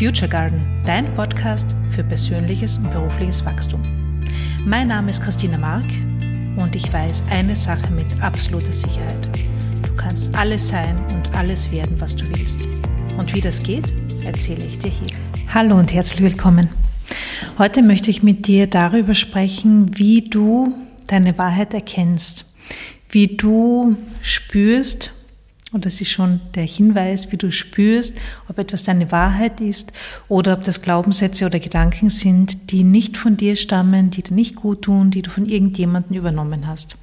Future Garden, dein Podcast für persönliches und berufliches Wachstum. Mein Name ist Christina Mark und ich weiß eine Sache mit absoluter Sicherheit. Du kannst alles sein und alles werden, was du willst. Und wie das geht, erzähle ich dir hier. Hallo und herzlich willkommen. Heute möchte ich mit dir darüber sprechen, wie du deine Wahrheit erkennst, wie du spürst, und das ist schon der Hinweis, wie du spürst, ob etwas deine Wahrheit ist oder ob das Glaubenssätze oder Gedanken sind, die nicht von dir stammen, die dir nicht gut tun, die du von irgendjemandem übernommen hast.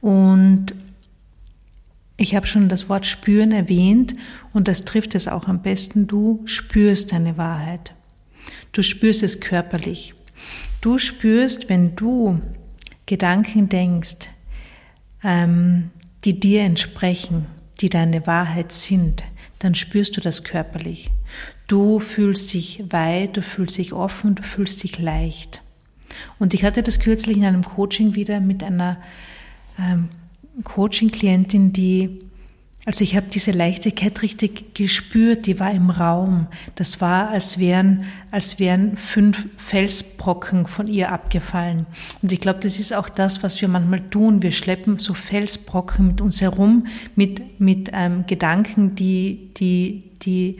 Und ich habe schon das Wort spüren erwähnt und das trifft es auch am besten. Du spürst deine Wahrheit. Du spürst es körperlich. Du spürst, wenn du Gedanken denkst, ähm, die dir entsprechen, die deine Wahrheit sind, dann spürst du das körperlich. Du fühlst dich weit, du fühlst dich offen, du fühlst dich leicht. Und ich hatte das kürzlich in einem Coaching wieder mit einer ähm, Coaching-Klientin, die also ich habe diese Leichtigkeit richtig gespürt, die war im Raum. Das war, als wären, als wären fünf Felsbrocken von ihr abgefallen. Und ich glaube, das ist auch das, was wir manchmal tun. Wir schleppen so Felsbrocken mit uns herum, mit, mit ähm, Gedanken, die, die, die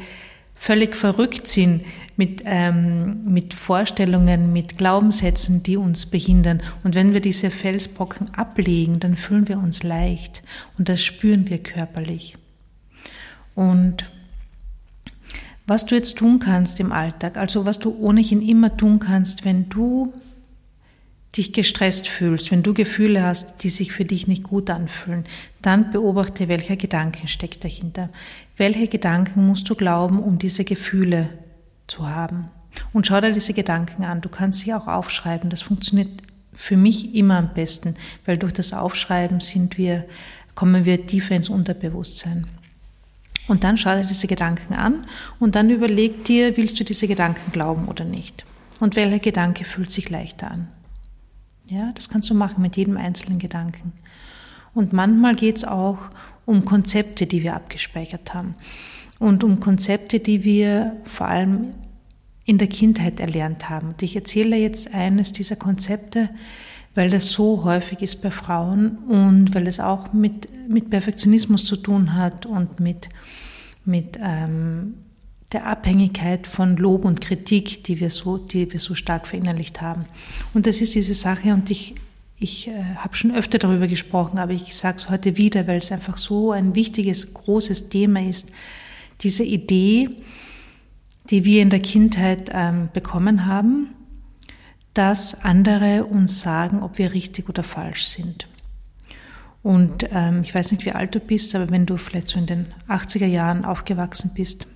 völlig verrückt sind mit, ähm, mit Vorstellungen, mit Glaubenssätzen, die uns behindern. Und wenn wir diese Felsbrocken ablegen, dann fühlen wir uns leicht und das spüren wir körperlich. Und was du jetzt tun kannst im Alltag, also was du ohnehin immer tun kannst, wenn du dich gestresst fühlst, wenn du Gefühle hast, die sich für dich nicht gut anfühlen, dann beobachte, welcher Gedanken steckt dahinter. Welche Gedanken musst du glauben, um diese Gefühle zu haben? Und schau dir diese Gedanken an. Du kannst sie auch aufschreiben. Das funktioniert für mich immer am besten, weil durch das Aufschreiben sind wir, kommen wir tiefer ins Unterbewusstsein. Und dann schau dir diese Gedanken an und dann überleg dir, willst du diese Gedanken glauben oder nicht? Und welcher Gedanke fühlt sich leichter an? Ja, das kannst du machen mit jedem einzelnen Gedanken. Und manchmal geht es auch um Konzepte, die wir abgespeichert haben. Und um Konzepte, die wir vor allem in der Kindheit erlernt haben. Und ich erzähle jetzt eines dieser Konzepte, weil das so häufig ist bei Frauen und weil es auch mit, mit Perfektionismus zu tun hat und mit, mit ähm, der Abhängigkeit von Lob und Kritik, die wir so, die wir so stark verinnerlicht haben. Und das ist diese Sache und ich, ich äh, habe schon öfter darüber gesprochen, aber ich sage es heute wieder, weil es einfach so ein wichtiges, großes Thema ist. Diese Idee, die wir in der Kindheit ähm, bekommen haben, dass andere uns sagen, ob wir richtig oder falsch sind. Und ähm, ich weiß nicht, wie alt du bist, aber wenn du vielleicht so in den 80er Jahren aufgewachsen bist,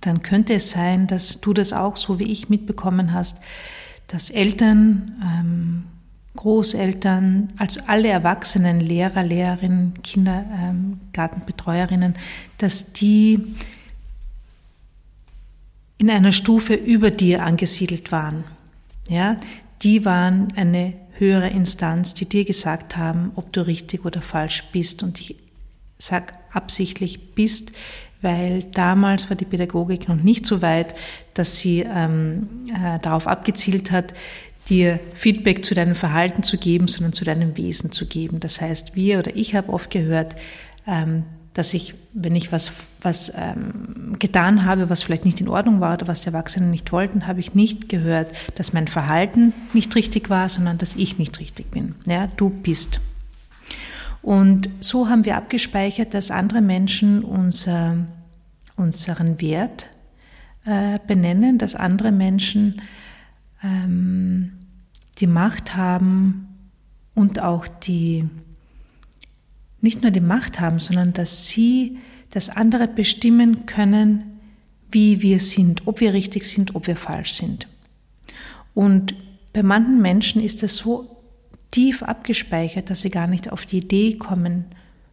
dann könnte es sein, dass du das auch so wie ich mitbekommen hast, dass Eltern, ähm, Großeltern, also alle Erwachsenen, Lehrer, Lehrerinnen, Kindergartenbetreuerinnen, ähm, dass die in einer Stufe über dir angesiedelt waren. Ja, die waren eine höhere Instanz, die dir gesagt haben, ob du richtig oder falsch bist. Und ich sag absichtlich bist, weil damals war die Pädagogik noch nicht so weit, dass sie ähm, äh, darauf abgezielt hat, dir Feedback zu deinem Verhalten zu geben, sondern zu deinem Wesen zu geben. Das heißt, wir oder ich habe oft gehört, ähm, dass ich, wenn ich was, was ähm, getan habe, was vielleicht nicht in Ordnung war oder was die Erwachsenen nicht wollten, habe ich nicht gehört, dass mein Verhalten nicht richtig war, sondern dass ich nicht richtig bin. Ja, du bist. Und so haben wir abgespeichert, dass andere Menschen unser, unseren Wert äh, benennen, dass andere Menschen ähm, die Macht haben und auch die, nicht nur die Macht haben, sondern dass sie, dass andere bestimmen können, wie wir sind, ob wir richtig sind, ob wir falsch sind. Und bei manchen Menschen ist es so tief abgespeichert, dass sie gar nicht auf die Idee kommen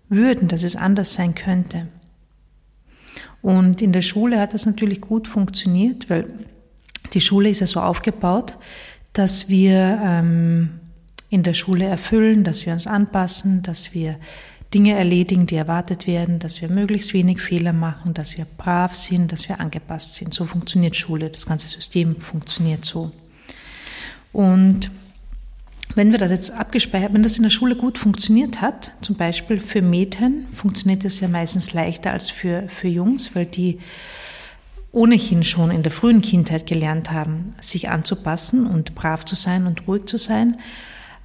würden, dass es anders sein könnte. Und in der Schule hat das natürlich gut funktioniert, weil die Schule ist ja so aufgebaut, dass wir ähm, in der Schule erfüllen, dass wir uns anpassen, dass wir Dinge erledigen, die erwartet werden, dass wir möglichst wenig Fehler machen, dass wir brav sind, dass wir angepasst sind. So funktioniert Schule, das ganze System funktioniert so. Und wenn wir das jetzt abgespeichert, wenn das in der Schule gut funktioniert hat, zum Beispiel für Mädchen funktioniert das ja meistens leichter als für, für Jungs, weil die ohnehin schon in der frühen Kindheit gelernt haben, sich anzupassen und brav zu sein und ruhig zu sein,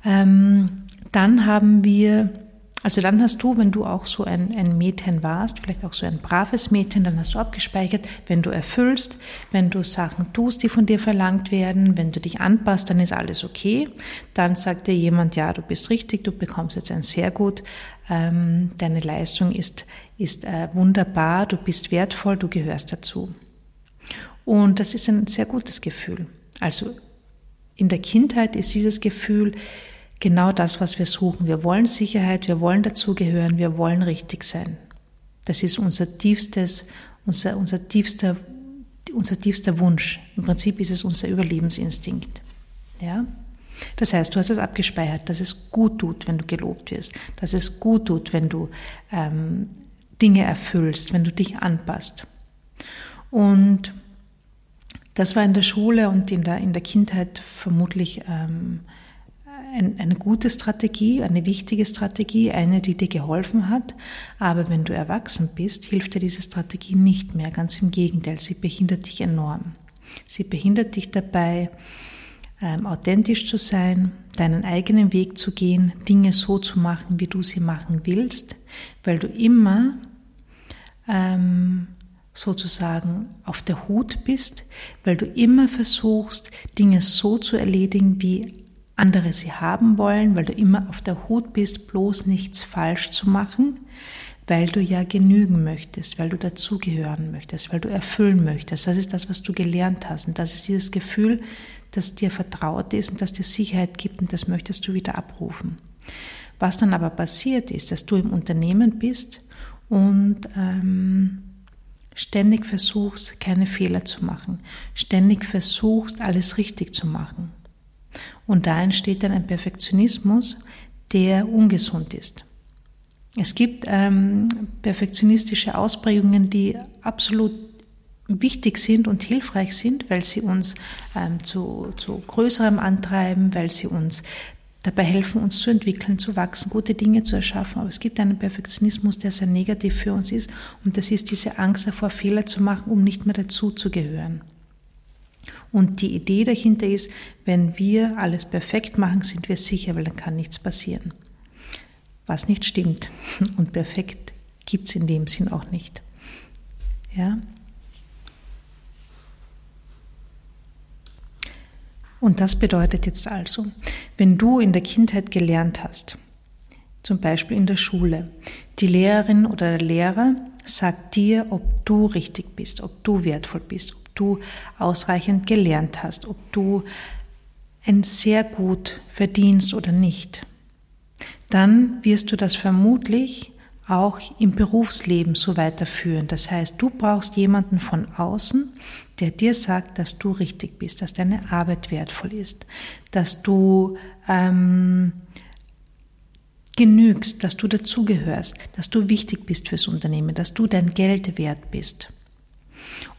ähm, dann haben wir, also dann hast du, wenn du auch so ein, ein Mädchen warst, vielleicht auch so ein braves Mädchen, dann hast du abgespeichert, wenn du erfüllst, wenn du Sachen tust, die von dir verlangt werden, wenn du dich anpasst, dann ist alles okay. Dann sagt dir jemand, ja, du bist richtig, du bekommst jetzt ein sehr gut, ähm, deine Leistung ist, ist äh, wunderbar, du bist wertvoll, du gehörst dazu. Und das ist ein sehr gutes Gefühl. Also in der Kindheit ist dieses Gefühl genau das, was wir suchen. Wir wollen Sicherheit, wir wollen dazugehören, wir wollen richtig sein. Das ist unser tiefstes, unser, unser tiefster, unser tiefster Wunsch. Im Prinzip ist es unser Überlebensinstinkt. Ja? Das heißt, du hast es abgespeichert, dass es gut tut, wenn du gelobt wirst, dass es gut tut, wenn du ähm, Dinge erfüllst, wenn du dich anpasst. Und das war in der Schule und in der, in der Kindheit vermutlich ähm, ein, eine gute Strategie, eine wichtige Strategie, eine, die dir geholfen hat. Aber wenn du erwachsen bist, hilft dir diese Strategie nicht mehr. Ganz im Gegenteil, sie behindert dich enorm. Sie behindert dich dabei, ähm, authentisch zu sein, deinen eigenen Weg zu gehen, Dinge so zu machen, wie du sie machen willst, weil du immer ähm, sozusagen auf der Hut bist, weil du immer versuchst, Dinge so zu erledigen, wie andere sie haben wollen, weil du immer auf der Hut bist, bloß nichts falsch zu machen, weil du ja genügen möchtest, weil du dazugehören möchtest, weil du erfüllen möchtest. Das ist das, was du gelernt hast. Und das ist dieses Gefühl, das dir vertraut ist und das dir Sicherheit gibt und das möchtest du wieder abrufen. Was dann aber passiert ist, dass du im Unternehmen bist und ähm, ständig versuchst, keine Fehler zu machen, ständig versuchst, alles richtig zu machen. Und da entsteht dann ein Perfektionismus, der ungesund ist. Es gibt ähm, perfektionistische Ausprägungen, die absolut wichtig sind und hilfreich sind, weil sie uns ähm, zu, zu größerem antreiben, weil sie uns dabei helfen, uns zu entwickeln, zu wachsen, gute Dinge zu erschaffen. Aber es gibt einen Perfektionismus, der sehr negativ für uns ist und das ist diese Angst davor, Fehler zu machen, um nicht mehr dazu zu gehören. Und die Idee dahinter ist, wenn wir alles perfekt machen, sind wir sicher, weil dann kann nichts passieren. Was nicht stimmt. Und perfekt gibt es in dem Sinn auch nicht. Ja? Und das bedeutet jetzt also, wenn du in der Kindheit gelernt hast, zum Beispiel in der Schule, die Lehrerin oder der Lehrer sagt dir, ob du richtig bist, ob du wertvoll bist, du ausreichend gelernt hast, ob du ein sehr gut verdienst oder nicht, dann wirst du das vermutlich auch im Berufsleben so weiterführen. Das heißt, du brauchst jemanden von außen, der dir sagt, dass du richtig bist, dass deine Arbeit wertvoll ist, dass du ähm, genügst, dass du dazugehörst, dass du wichtig bist fürs Unternehmen, dass du dein Geld wert bist.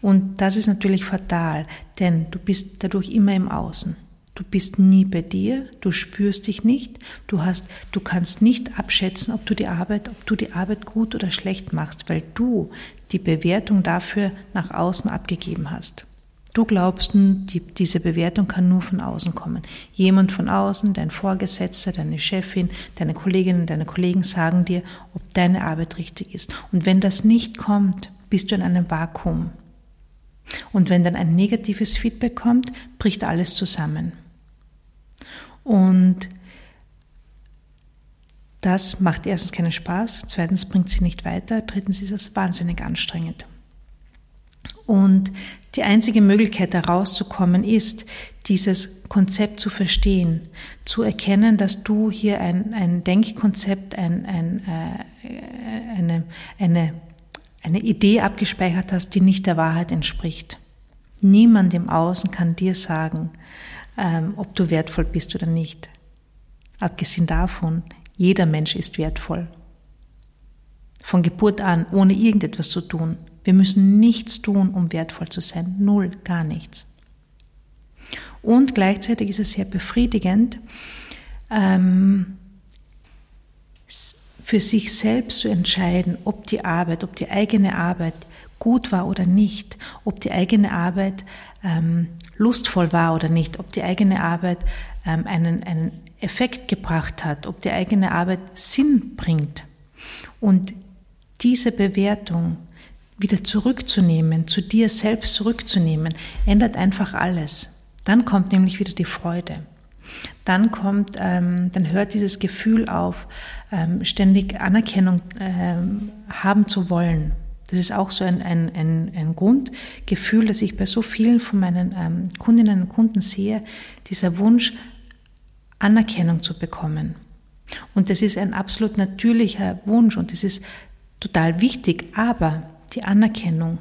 Und das ist natürlich fatal, denn du bist dadurch immer im Außen. Du bist nie bei dir, du spürst dich nicht, du hast, du kannst nicht abschätzen, ob du die Arbeit, ob du die Arbeit gut oder schlecht machst, weil du die Bewertung dafür nach außen abgegeben hast. Du glaubst, die, diese Bewertung kann nur von außen kommen. Jemand von außen, dein Vorgesetzter, deine Chefin, deine Kolleginnen, deine Kollegen sagen dir, ob deine Arbeit richtig ist. Und wenn das nicht kommt, bist du in einem Vakuum. Und wenn dann ein negatives Feedback kommt, bricht alles zusammen. Und das macht erstens keinen Spaß, zweitens bringt sie nicht weiter, drittens ist es wahnsinnig anstrengend. Und die einzige Möglichkeit herauszukommen ist, dieses Konzept zu verstehen, zu erkennen, dass du hier ein, ein Denkkonzept, ein, ein, äh, eine, eine, eine Idee abgespeichert hast, die nicht der Wahrheit entspricht. Niemand im Außen kann dir sagen, ähm, ob du wertvoll bist oder nicht. Abgesehen davon, jeder Mensch ist wertvoll. von Geburt an, ohne irgendetwas zu tun. Wir müssen nichts tun, um wertvoll zu sein. Null, gar nichts. Und gleichzeitig ist es sehr befriedigend, ähm, für sich selbst zu entscheiden, ob die Arbeit, ob die eigene Arbeit gut war oder nicht, ob die eigene Arbeit ähm, lustvoll war oder nicht, ob die eigene Arbeit ähm, einen, einen Effekt gebracht hat, ob die eigene Arbeit Sinn bringt. Und diese Bewertung wieder zurückzunehmen, zu dir selbst zurückzunehmen, ändert einfach alles. Dann kommt nämlich wieder die Freude. Dann kommt, ähm, dann hört dieses Gefühl auf, ähm, ständig Anerkennung ähm, haben zu wollen. Das ist auch so ein, ein, ein, ein Grundgefühl, das ich bei so vielen von meinen ähm, Kundinnen und Kunden sehe, dieser Wunsch, Anerkennung zu bekommen. Und das ist ein absolut natürlicher Wunsch und das ist total wichtig, aber die Anerkennung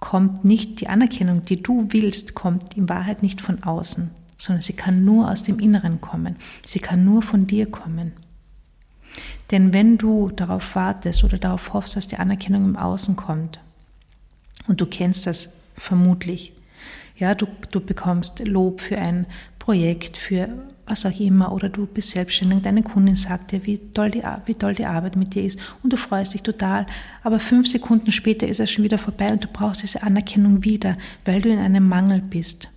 kommt nicht, die Anerkennung, die du willst, kommt in Wahrheit nicht von außen, sondern sie kann nur aus dem Inneren kommen. Sie kann nur von dir kommen. Denn wenn du darauf wartest oder darauf hoffst, dass die Anerkennung im Außen kommt, und du kennst das vermutlich, ja, du, du bekommst Lob für ein Projekt, für was auch immer, oder du bist selbstständig deine Kundin sagt dir, wie toll, die, wie toll die Arbeit mit dir ist und du freust dich total, aber fünf Sekunden später ist es schon wieder vorbei und du brauchst diese Anerkennung wieder, weil du in einem Mangel bist.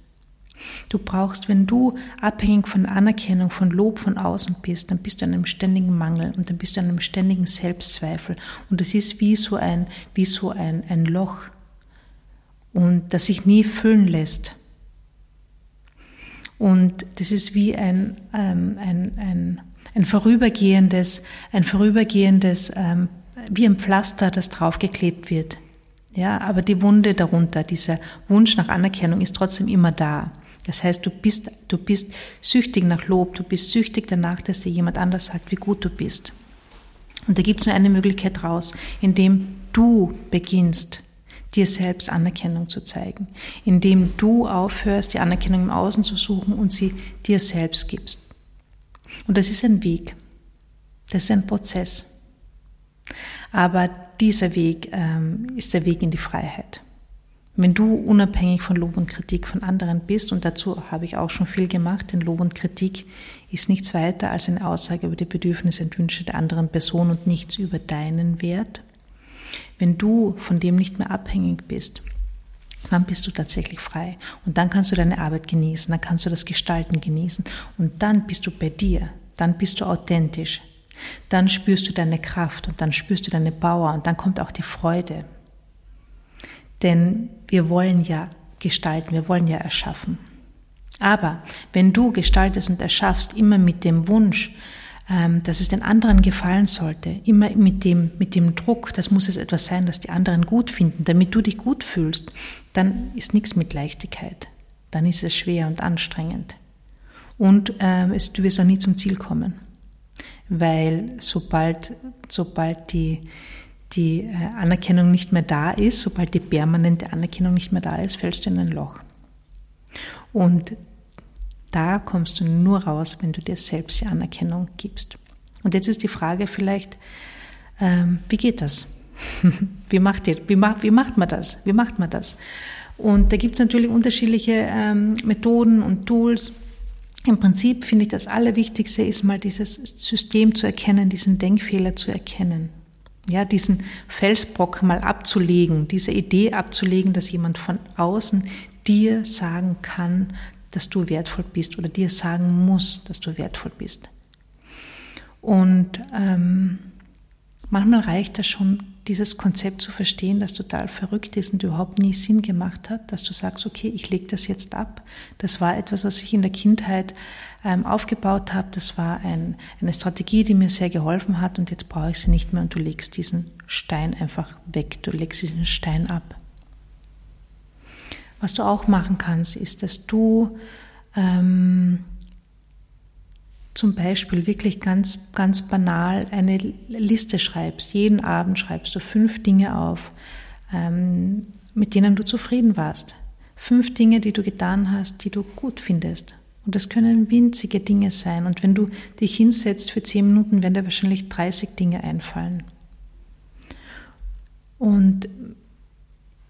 Du brauchst, wenn du abhängig von Anerkennung, von Lob von außen bist, dann bist du in einem ständigen Mangel und dann bist du in einem ständigen Selbstzweifel. Und das ist wie so ein, wie so ein, ein Loch und das sich nie füllen lässt. Und das ist wie ein, ähm, ein, ein, ein vorübergehendes, ein vorübergehendes, ähm, wie ein Pflaster, das draufgeklebt wird. Ja, aber die Wunde darunter, dieser Wunsch nach Anerkennung ist trotzdem immer da. Das heißt, du bist, du bist süchtig nach Lob, du bist süchtig danach, dass dir jemand anders sagt, wie gut du bist. Und da gibt es nur eine Möglichkeit raus, indem du beginnst, dir selbst Anerkennung zu zeigen, indem du aufhörst, die Anerkennung im Außen zu suchen und sie dir selbst gibst. Und das ist ein Weg, das ist ein Prozess. Aber dieser Weg ähm, ist der Weg in die Freiheit. Wenn du unabhängig von Lob und Kritik von anderen bist, und dazu habe ich auch schon viel gemacht, denn Lob und Kritik ist nichts weiter als eine Aussage über die Bedürfnisse und Wünsche der anderen Person und nichts über deinen Wert, wenn du von dem nicht mehr abhängig bist, dann bist du tatsächlich frei. Und dann kannst du deine Arbeit genießen, dann kannst du das Gestalten genießen. Und dann bist du bei dir, dann bist du authentisch. Dann spürst du deine Kraft und dann spürst du deine Power und dann kommt auch die Freude. Denn wir wollen ja gestalten, wir wollen ja erschaffen. Aber wenn du gestaltest und erschaffst immer mit dem Wunsch, ähm, dass es den anderen gefallen sollte, immer mit dem, mit dem Druck, das muss es etwas sein, das die anderen gut finden, damit du dich gut fühlst, dann ist nichts mit Leichtigkeit. Dann ist es schwer und anstrengend. Und äh, es, du wirst auch nie zum Ziel kommen. Weil sobald, sobald die, die äh, Anerkennung nicht mehr da ist, sobald die permanente Anerkennung nicht mehr da ist, fällst du in ein Loch. Und da kommst du nur raus, wenn du dir selbst die Anerkennung gibst. Und jetzt ist die Frage vielleicht, ähm, wie geht das? wie, macht ihr, wie, macht, wie macht man das? Wie macht man das? Und da gibt es natürlich unterschiedliche ähm, Methoden und Tools. Im Prinzip finde ich das Allerwichtigste ist mal dieses System zu erkennen, diesen Denkfehler zu erkennen. Ja, diesen Felsbrock mal abzulegen, diese Idee abzulegen, dass jemand von außen dir sagen kann, dass du wertvoll bist oder dir sagen muss, dass du wertvoll bist. Und ähm, manchmal reicht das schon, dieses Konzept zu verstehen, das total verrückt ist und überhaupt nie Sinn gemacht hat, dass du sagst, okay, ich lege das jetzt ab. Das war etwas, was ich in der Kindheit ähm, aufgebaut habe. Das war ein, eine Strategie, die mir sehr geholfen hat und jetzt brauche ich sie nicht mehr und du legst diesen Stein einfach weg. Du legst diesen Stein ab. Was du auch machen kannst, ist, dass du ähm, zum Beispiel wirklich ganz, ganz banal eine Liste schreibst. Jeden Abend schreibst du fünf Dinge auf, ähm, mit denen du zufrieden warst. Fünf Dinge, die du getan hast, die du gut findest. Und das können winzige Dinge sein. Und wenn du dich hinsetzt für zehn Minuten, werden dir wahrscheinlich 30 Dinge einfallen. Und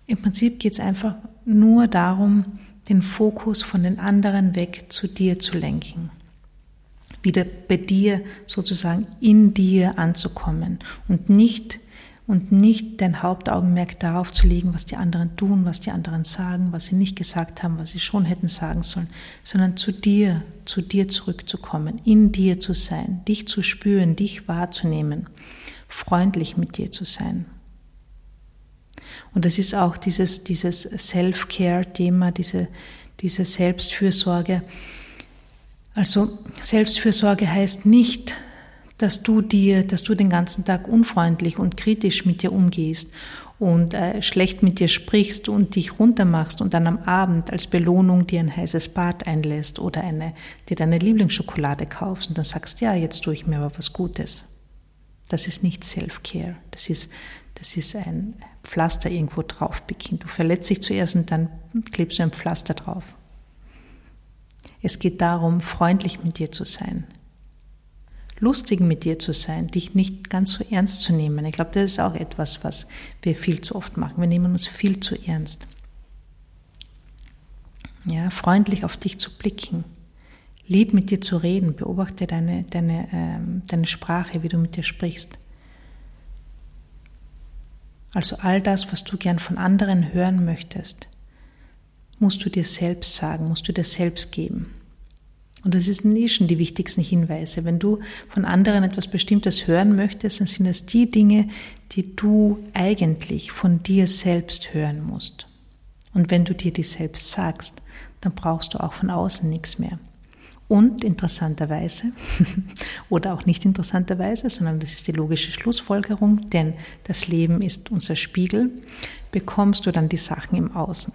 im Prinzip geht es einfach nur darum, den Fokus von den anderen weg zu dir zu lenken. Wieder bei dir sozusagen in dir anzukommen und nicht und nicht dein Hauptaugenmerk darauf zu legen, was die anderen tun, was die anderen sagen, was sie nicht gesagt haben, was sie schon hätten sagen sollen, sondern zu dir, zu dir zurückzukommen, in dir zu sein, dich zu spüren, dich wahrzunehmen, freundlich mit dir zu sein. Und das ist auch dieses, dieses Self-Care-Thema, diese, diese Selbstfürsorge. Also Selbstfürsorge heißt nicht, dass du dir, dass du den ganzen Tag unfreundlich und kritisch mit dir umgehst und äh, schlecht mit dir sprichst und dich runtermachst und dann am Abend als Belohnung dir ein heißes Bad einlässt oder eine, dir deine Lieblingsschokolade kaufst und dann sagst, ja, jetzt tue ich mir aber was Gutes. Das ist nicht Self-Care. Das ist, das ist ein Pflaster irgendwo drauf beginnt. Du verletzt dich zuerst und dann klebst du ein Pflaster drauf. Es geht darum, freundlich mit dir zu sein, lustig mit dir zu sein, dich nicht ganz so ernst zu nehmen. Ich glaube, das ist auch etwas, was wir viel zu oft machen. Wir nehmen uns viel zu ernst. Ja, freundlich auf dich zu blicken, lieb mit dir zu reden, beobachte deine, deine, ähm, deine Sprache, wie du mit dir sprichst. Also all das, was du gern von anderen hören möchtest, musst du dir selbst sagen, musst du dir selbst geben. Und das sind eh schon die wichtigsten Hinweise. Wenn du von anderen etwas Bestimmtes hören möchtest, dann sind das die Dinge, die du eigentlich von dir selbst hören musst. Und wenn du dir die selbst sagst, dann brauchst du auch von außen nichts mehr. Und interessanterweise, oder auch nicht interessanterweise, sondern das ist die logische Schlussfolgerung, denn das Leben ist unser Spiegel, bekommst du dann die Sachen im Außen.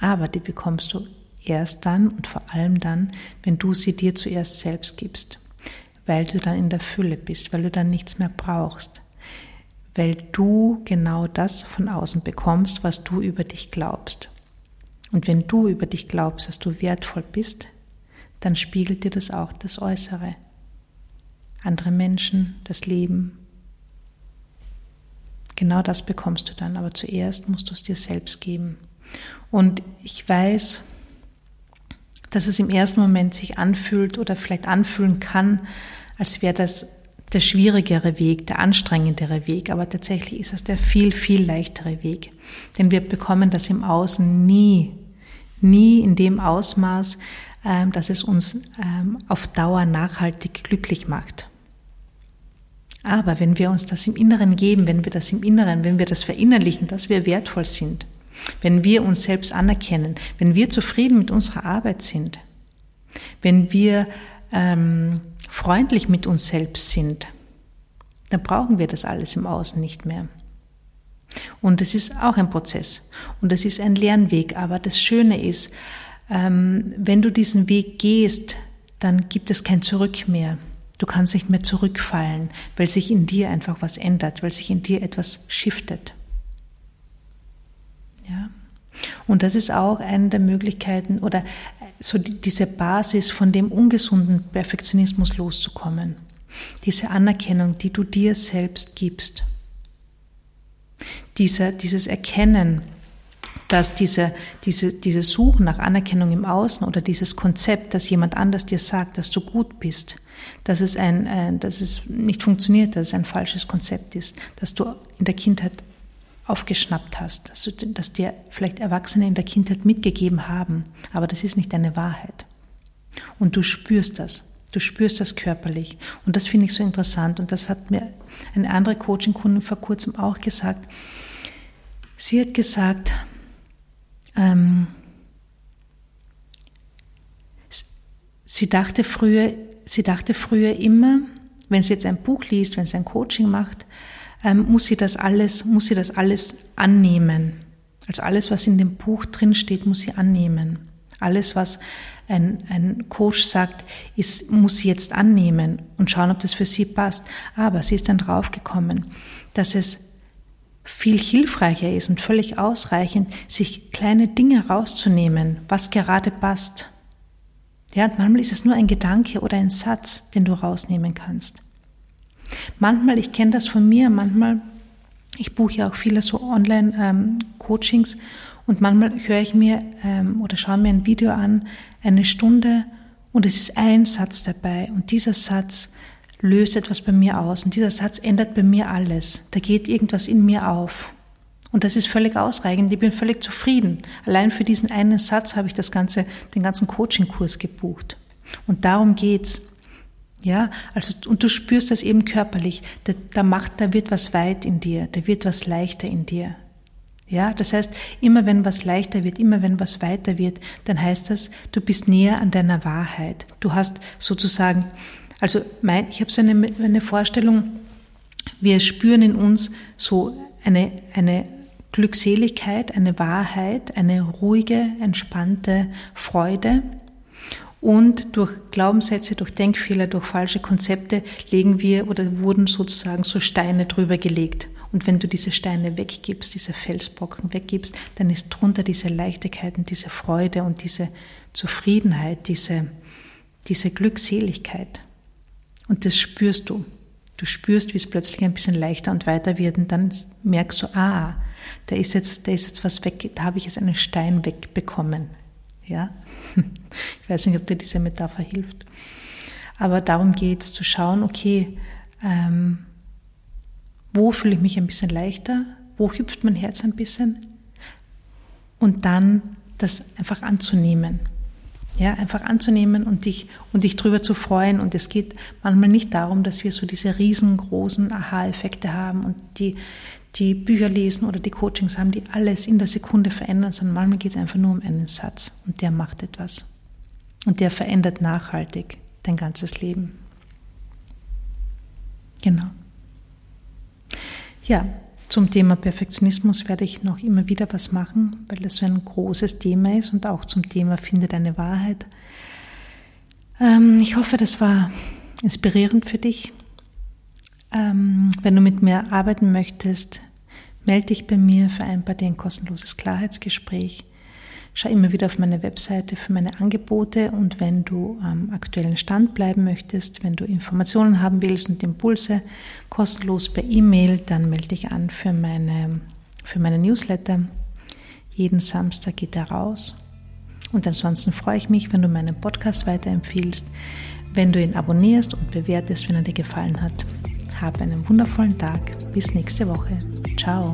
Aber die bekommst du erst dann und vor allem dann, wenn du sie dir zuerst selbst gibst, weil du dann in der Fülle bist, weil du dann nichts mehr brauchst, weil du genau das von außen bekommst, was du über dich glaubst. Und wenn du über dich glaubst, dass du wertvoll bist, dann spiegelt dir das auch das Äußere. Andere Menschen, das Leben. Genau das bekommst du dann, aber zuerst musst du es dir selbst geben. Und ich weiß, dass es im ersten Moment sich anfühlt oder vielleicht anfühlen kann, als wäre das der schwierigere Weg, der anstrengendere Weg, aber tatsächlich ist es der viel, viel leichtere Weg. Denn wir bekommen das im Außen nie, nie in dem Ausmaß, ähm, dass es uns ähm, auf Dauer nachhaltig glücklich macht. Aber wenn wir uns das im Inneren geben, wenn wir das im Inneren, wenn wir das verinnerlichen, dass wir wertvoll sind, wenn wir uns selbst anerkennen, wenn wir zufrieden mit unserer Arbeit sind, wenn wir ähm, freundlich mit uns selbst sind, dann brauchen wir das alles im Außen nicht mehr. Und es ist auch ein Prozess und es ist ein Lernweg, aber das Schöne ist, ähm, wenn du diesen Weg gehst, dann gibt es kein Zurück mehr. Du kannst nicht mehr zurückfallen, weil sich in dir einfach was ändert, weil sich in dir etwas shiftet. Ja. Und das ist auch eine der Möglichkeiten oder so diese Basis von dem ungesunden Perfektionismus loszukommen. Diese Anerkennung, die du dir selbst gibst. Dieser, dieses Erkennen, dass diese, diese, diese Suche nach Anerkennung im Außen oder dieses Konzept, dass jemand anders dir sagt, dass du gut bist, dass es, ein, äh, dass es nicht funktioniert, dass es ein falsches Konzept ist, dass du in der Kindheit aufgeschnappt hast, dass, du, dass dir vielleicht Erwachsene in der Kindheit mitgegeben haben, aber das ist nicht deine Wahrheit. Und du spürst das. Du spürst das körperlich. Und das finde ich so interessant. Und das hat mir eine andere Coaching-Kundin vor kurzem auch gesagt. Sie hat gesagt, ähm, sie dachte früher, sie dachte früher immer, wenn sie jetzt ein Buch liest, wenn sie ein Coaching macht, ähm, muss sie das alles, muss sie das alles annehmen. Also alles, was in dem Buch drin steht, muss sie annehmen. Alles, was ein, ein Coach sagt, ist, muss sie jetzt annehmen und schauen, ob das für sie passt. Aber sie ist dann draufgekommen, dass es viel hilfreicher ist und völlig ausreichend, sich kleine Dinge rauszunehmen, was gerade passt. Ja, und manchmal ist es nur ein Gedanke oder ein Satz, den du rausnehmen kannst. Manchmal, ich kenne das von mir, manchmal ich buche ja auch viele so Online-Coachings ähm, und manchmal höre ich mir ähm, oder schaue mir ein Video an, eine Stunde und es ist ein Satz dabei und dieser Satz löst etwas bei mir aus und dieser Satz ändert bei mir alles. Da geht irgendwas in mir auf. Und das ist völlig ausreichend. Ich bin völlig zufrieden. Allein für diesen einen Satz habe ich das ganze, den ganzen Coaching-Kurs gebucht. Und darum geht's. Ja, also, und du spürst das eben körperlich. Da, da macht, da wird was weit in dir. Da wird was leichter in dir. Ja, das heißt, immer wenn was leichter wird, immer wenn was weiter wird, dann heißt das, du bist näher an deiner Wahrheit. Du hast sozusagen, also mein, ich habe so eine, eine Vorstellung, wir spüren in uns so eine, eine Glückseligkeit, eine Wahrheit, eine ruhige, entspannte Freude. Und durch Glaubenssätze, durch Denkfehler, durch falsche Konzepte legen wir oder wurden sozusagen so Steine drüber gelegt. Und wenn du diese Steine weggibst, diese Felsbrocken weggibst, dann ist drunter diese Leichtigkeit und diese Freude und diese Zufriedenheit, diese, diese Glückseligkeit. Und das spürst du. Du spürst, wie es plötzlich ein bisschen leichter und weiter wird und dann merkst du, ah, da ist jetzt, da ist jetzt was weg, da habe ich jetzt einen Stein wegbekommen. Ja? Ich weiß nicht, ob dir diese Metapher hilft. Aber darum geht es, zu schauen, okay, ähm, wo fühle ich mich ein bisschen leichter? Wo hüpft mein Herz ein bisschen? Und dann das einfach anzunehmen. Ja, einfach anzunehmen und dich, und dich drüber zu freuen. Und es geht manchmal nicht darum, dass wir so diese riesengroßen Aha-Effekte haben und die, die Bücher lesen oder die Coachings haben, die alles in der Sekunde verändern, sondern manchmal geht es einfach nur um einen Satz und der macht etwas. Und der verändert nachhaltig dein ganzes Leben. Genau. Ja, zum Thema Perfektionismus werde ich noch immer wieder was machen, weil das so ein großes Thema ist und auch zum Thema Finde deine Wahrheit. Ähm, ich hoffe, das war inspirierend für dich. Ähm, wenn du mit mir arbeiten möchtest, melde dich bei mir, vereinbar dir ein kostenloses Klarheitsgespräch. Schau immer wieder auf meine Webseite für meine Angebote und wenn du am aktuellen Stand bleiben möchtest, wenn du Informationen haben willst und Impulse kostenlos per E-Mail, dann melde dich an für meine, für meine Newsletter. Jeden Samstag geht er raus. Und ansonsten freue ich mich, wenn du meinen Podcast weiterempfiehlst, wenn du ihn abonnierst und bewertest, wenn er dir gefallen hat. Hab einen wundervollen Tag. Bis nächste Woche. Ciao.